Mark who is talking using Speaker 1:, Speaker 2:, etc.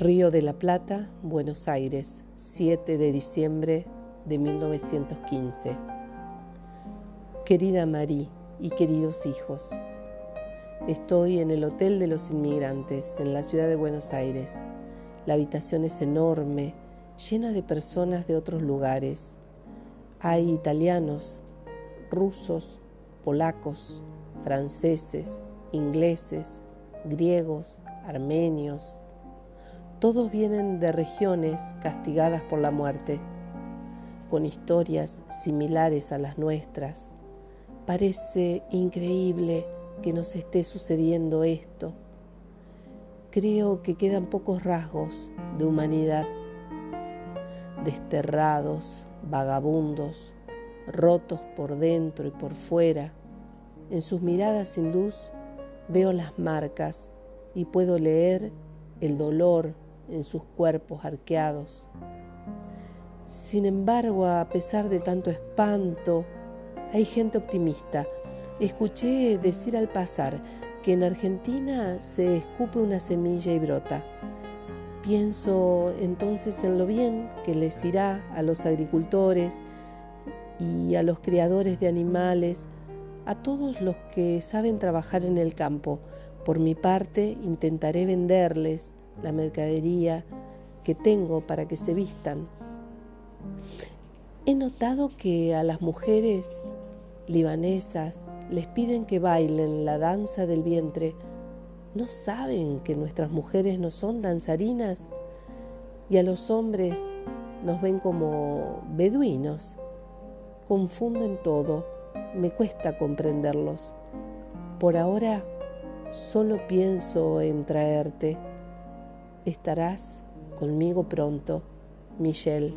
Speaker 1: Río de la Plata, Buenos Aires, 7 de diciembre de 1915. Querida Marí y queridos hijos, estoy en el Hotel de los Inmigrantes, en la ciudad de Buenos Aires. La habitación es enorme, llena de personas de otros lugares. Hay italianos, rusos, polacos, franceses, ingleses, griegos, armenios. Todos vienen de regiones castigadas por la muerte, con historias similares a las nuestras. Parece increíble que nos esté sucediendo esto. Creo que quedan pocos rasgos de humanidad, desterrados, vagabundos, rotos por dentro y por fuera. En sus miradas sin luz veo las marcas y puedo leer el dolor en sus cuerpos arqueados. Sin embargo, a pesar de tanto espanto, hay gente optimista. Escuché decir al pasar que en Argentina se escupe una semilla y brota. Pienso entonces en lo bien que les irá a los agricultores y a los criadores de animales, a todos los que saben trabajar en el campo. Por mi parte, intentaré venderles la mercadería que tengo para que se vistan. He notado que a las mujeres libanesas les piden que bailen la danza del vientre. ¿No saben que nuestras mujeres no son danzarinas? Y a los hombres nos ven como beduinos. Confunden todo. Me cuesta comprenderlos. Por ahora solo pienso en traerte estarás conmigo pronto, Michelle.